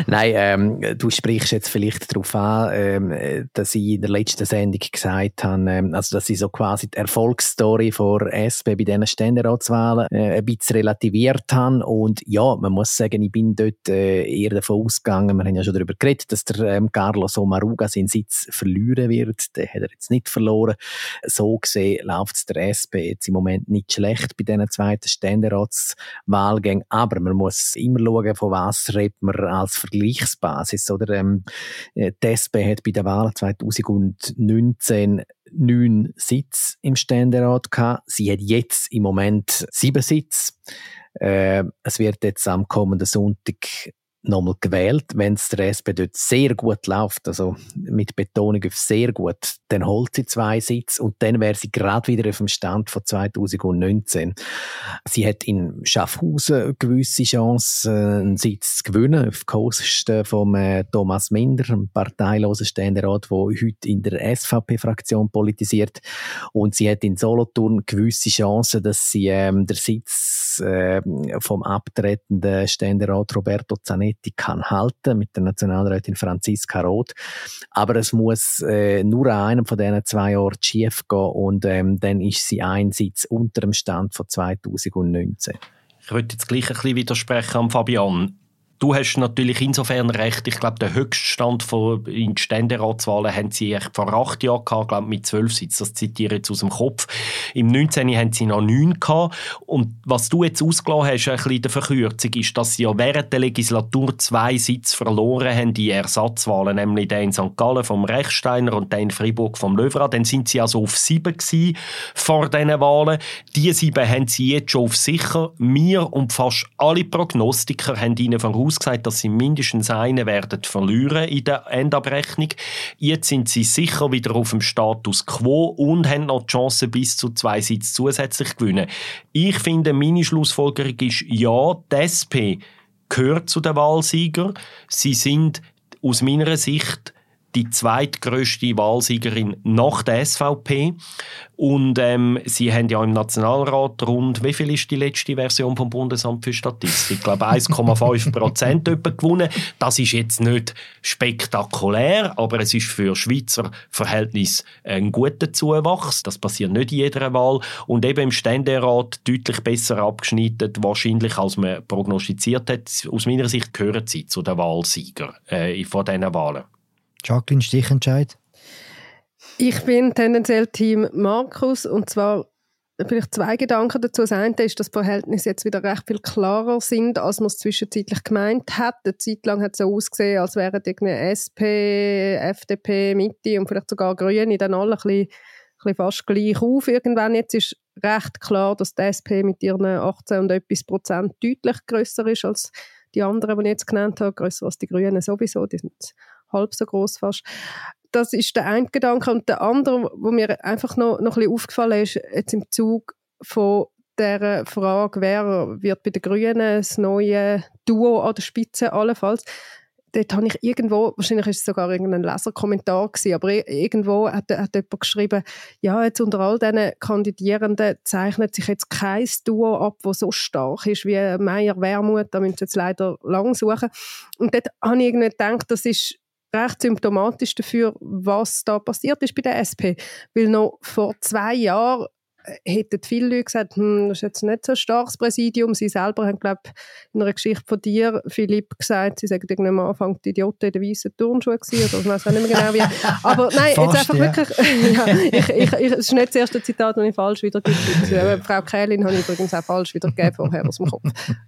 Nein, ähm, du sprichst jetzt vielleicht darauf an, ähm, dass ich in der letzten Sendung gesagt habe, ähm, also dass ich so quasi die Erfolgsstory von SP bei diesen Ständeratswahlen äh, ein bisschen relativiert habe. Und ja, man muss sagen, ich bin dort äh, eher davon ausgegangen, wir haben ja schon darüber geredet, dass der ähm, Carlos Omaruga seinen Sitz verlieren wird. Den hat er jetzt nicht verloren. So gesehen läuft es der SP jetzt im Moment nicht schlecht bei diesen zweiten Ständern Ständeratswahlgänge. Aber man muss immer schauen, von was redet man als Vergleichsbasis. Oder, ähm, die SP hat bei den Wahlen 2019 neun Sitze im Ständerat gehabt. Sie hat jetzt im Moment sieben Sitze. Äh, es wird jetzt am kommenden Sonntag nochmal gewählt. Wenn es der SP dort sehr gut läuft, also mit Betonung auf sehr gut, dann holt sie zwei Sitze und dann wäre sie gerade wieder auf dem Stand von 2019. Sie hat in Schaffhausen eine gewisse Chance, einen Sitz zu gewinnen, auf Kosten von äh, Thomas Minder, einem parteilosen Ständerat, der heute in der SVP-Fraktion politisiert. Und sie hat in Solothurn gewisse Chancen, dass sie ähm, der Sitz äh, vom abtretenden Ständerat Roberto Zanetti Seite kann halten mit der Nationalrätin Franziska Roth. Aber es muss äh, nur an einem von diesen zwei Jahren schief gehen und ähm, dann ist sie ein Sitz unter dem Stand von 2019. Ich würde jetzt gleich ein bisschen widersprechen an Fabian. Du hast natürlich insofern recht. Ich glaube, der Höchststand von, in Ständeratswahlen haben sie vor acht Jahren gehabt, glaube mit zwölf Sitzen. Das zitiere ich jetzt aus dem Kopf. Im 19. haben sie noch neun gehabt. Und was du jetzt ausgelassen hast, ein bisschen der Verkürzung, ist, dass sie ja während der Legislatur zwei Sitze verloren haben, die Ersatzwahlen, nämlich den in St. Gallen vom Rechsteiner und den in Freiburg vom Löwra. Dann sind sie also auf sieben gewesen vor diesen Wahlen. Die sieben haben sie jetzt schon auf sicher. Wir und fast alle Prognostiker haben ihnen voraus vorausgesagt, dass sie mindestens einen werden verlieren in der Endabrechnung. Jetzt sind sie sicher wieder auf dem Status quo und haben noch die Chance, bis zu zwei Sitze zusätzlich zu gewinnen. Ich finde, meine Schlussfolgerung ist, ja, die SP gehört zu den Wahlsieger. Sie sind aus meiner Sicht die zweitgrößte Wahlsiegerin nach der SVP. Und ähm, sie haben ja im Nationalrat rund, wie viel ist die letzte Version vom Bundesamt für Statistik? Ich glaube 1,5 Prozent gewonnen. Das ist jetzt nicht spektakulär, aber es ist für Schweizer Verhältnis ein guter Zuwachs. Das passiert nicht in jeder Wahl. Und eben im Ständerat deutlich besser abgeschnitten, wahrscheinlich als man prognostiziert hat. Aus meiner Sicht gehören sie zu den Wahlsiegern äh, von diesen Wahlen. Jacqueline Stichentscheid? Ich bin tendenziell Team Markus und zwar vielleicht zwei Gedanken dazu. Das eine ist, dass die Verhältnisse jetzt wieder recht viel klarer sind, als man es zwischenzeitlich gemeint hat. Eine Zeit lang hat es so ausgesehen, als wären irgendwie SP, FDP, Mitte und vielleicht sogar Grüne dann alle ein bisschen, fast gleich auf. Irgendwann jetzt ist recht klar, dass die SP mit ihren 18 und etwas Prozent deutlich größer ist als die anderen, die ich jetzt genannt habe, größer als die Grünen sowieso. Die sind halb so groß fast. Das ist der eine Gedanke. Und der andere, wo mir einfach noch, noch ein bisschen aufgefallen ist, jetzt im Zug von der Frage, wer wird bei den Grünen das neue Duo an der Spitze allenfalls, dort habe ich irgendwo, wahrscheinlich ist es sogar irgendein Leserkommentar gewesen, aber irgendwo hat, hat jemand geschrieben, ja, jetzt unter all diesen Kandidierenden zeichnet sich jetzt kein Duo ab, das so stark ist wie Meier Wermuth, da müssen Sie jetzt leider lang suchen. Und dort habe ich irgendwie gedacht, das ist recht symptomatisch dafür, was da passiert ist bei der SP. Weil noch vor zwei Jahren hätten viele Leute gesagt, hm, das ist jetzt nicht so ein starkes Präsidium. Sie selber haben, glaube in einer Geschichte von dir, Philipp, gesagt, sie sagen am Anfang die Idioten in den weißen Turnschuhen gewesen, oder ich weiß auch nicht mehr genau wie. Aber nein, Fast, jetzt einfach ja. wirklich, *laughs* ja, ich, ich, ich, es ist nicht das erste Zitat, das ich falsch wiedergebe. Frau Kählin habe ich übrigens auch falsch wiedergegeben vorher aus dem Kopf.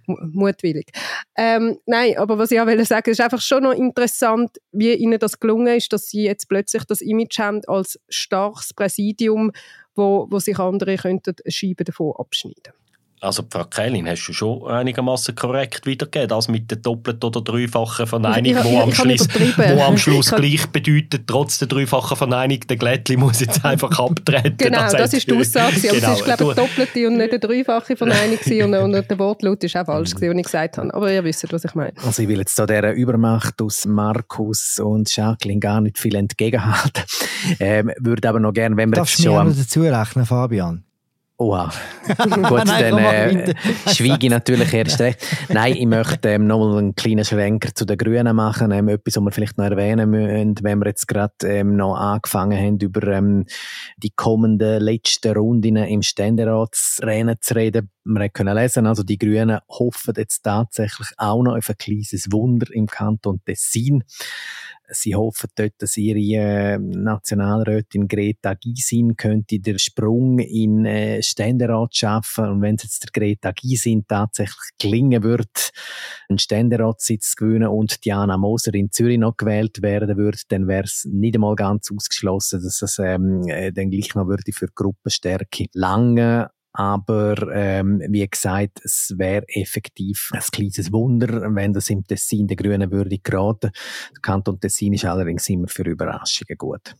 Mutwillig. Ähm, nein, aber was ich auch will sagen, ist einfach schon noch interessant, wie ihnen das gelungen ist, dass sie jetzt plötzlich das Image haben als starkes Präsidium, wo, wo sich andere könnten Scheiben davon abschneiden also Frau Kählin, hast du schon einigermaßen korrekt wiedergegeben, das mit der doppelten oder dreifachen Verneinigung, wo am Schluss, wo am Schluss gleich bedeutet, trotz der dreifachen Verneinigung, der Glättli muss jetzt einfach *laughs* abtreten. Genau, das, das ist die Aussage, genau. aber es ist glaube ich eine doppelte und nicht eine dreifache Verneinigung und, und der Wortlaut ist auch falsch gewesen, was ich gesagt habe, aber ihr wisst, was ich meine. Also ich will jetzt da dieser Übermacht aus Markus und Jacqueline gar nicht viel entgegenhalten, ähm, würde aber noch gerne, wenn wir Darfst jetzt schon... Darfst du mir dazu rechnen, Fabian? Wow. *laughs* Gut, Nein, dann äh, schweige ich natürlich erst recht. Nein, ich möchte ähm, noch mal einen kleinen Schwenker zu den Grünen machen. Ähm, etwas, was wir vielleicht noch erwähnen müssen, wenn wir jetzt gerade ähm, noch angefangen haben, über ähm, die kommenden letzten Runden im Ständeratsrennen zu reden. Wir können lesen, also die Grünen hoffen jetzt tatsächlich auch noch auf ein kleines Wunder im Kanton Tessin. Sie hoffen dort, dass ihre äh, Nationalrätin Greta Gysin könnte den Sprung in äh, Ständerat schaffen. Und wenn es jetzt der Greta Gysin tatsächlich gelingen wird, einen Ständeratssitz zu gewinnen und Diana Moser in Zürich noch gewählt werden würde, dann wäre es nicht einmal ganz ausgeschlossen, dass es ähm, äh, dann gleich noch würde für Gruppenstärke lange aber ähm, wie gesagt, es wäre effektiv ein kleines Wunder, wenn das im Tessin der Grünen würde geraten. Der Kanton Tessin ist allerdings immer für Überraschungen gut.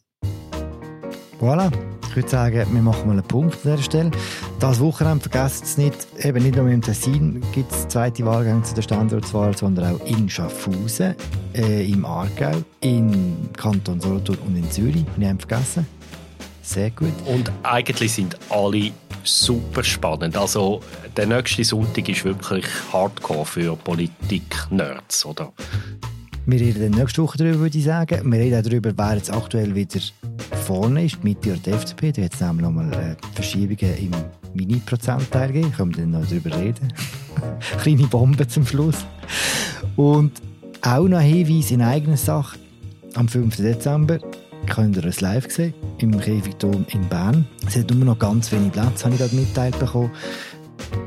Voilà. Ich würde sagen, wir machen mal einen Punkt an dieser Stelle. Das Wochenende vergesst es nicht, eben nicht nur im Tessin gibt es zweite Wahlgänge zu der Standortswahl, sondern auch in Schaffhausen, äh, im Aargau, im Kanton Solothurn und in Zürich. Wir haben vergessen. Sehr gut. Und eigentlich sind alle super spannend. Also der nächste Sonntag ist wirklich Hardcore für Politik-Nerds, oder? Wir reden nächste Woche darüber, würde ich sagen. Wir reden auch darüber, wer jetzt aktuell wieder vorne ist, die Mitte oder die FDP. Da wird es nämlich nochmal äh, Verschiebungen im Mini-Prozentteil geben. Können wir dann noch darüber reden. *laughs* Kleine Bombe zum Schluss. Und auch noch ein Hinweis in eigener Sache. Am 5. Dezember könnt ihr es live sehen im Käfigturm in Bern. Es hat nur noch ganz wenig Platz, habe ich gerade mitteilt bekommen.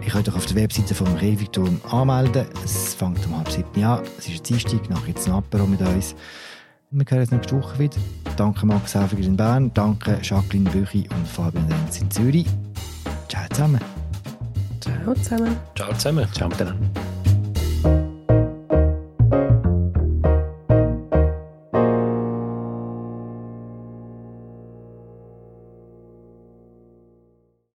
Ihr könnt euch auf der Webseite vom Käfigturm anmelden. Es fängt um halb sieben an. Es ist ein Dienstag, nachher jetzt ein Apero mit uns. Wir hören uns nächste Woche wieder. Danke Max Häfiger in Bern, danke Jacqueline Büchi und Fabian Renz in Zürich. Ciao zusammen. Ciao zusammen. Ciao zusammen. Ciao miteinander.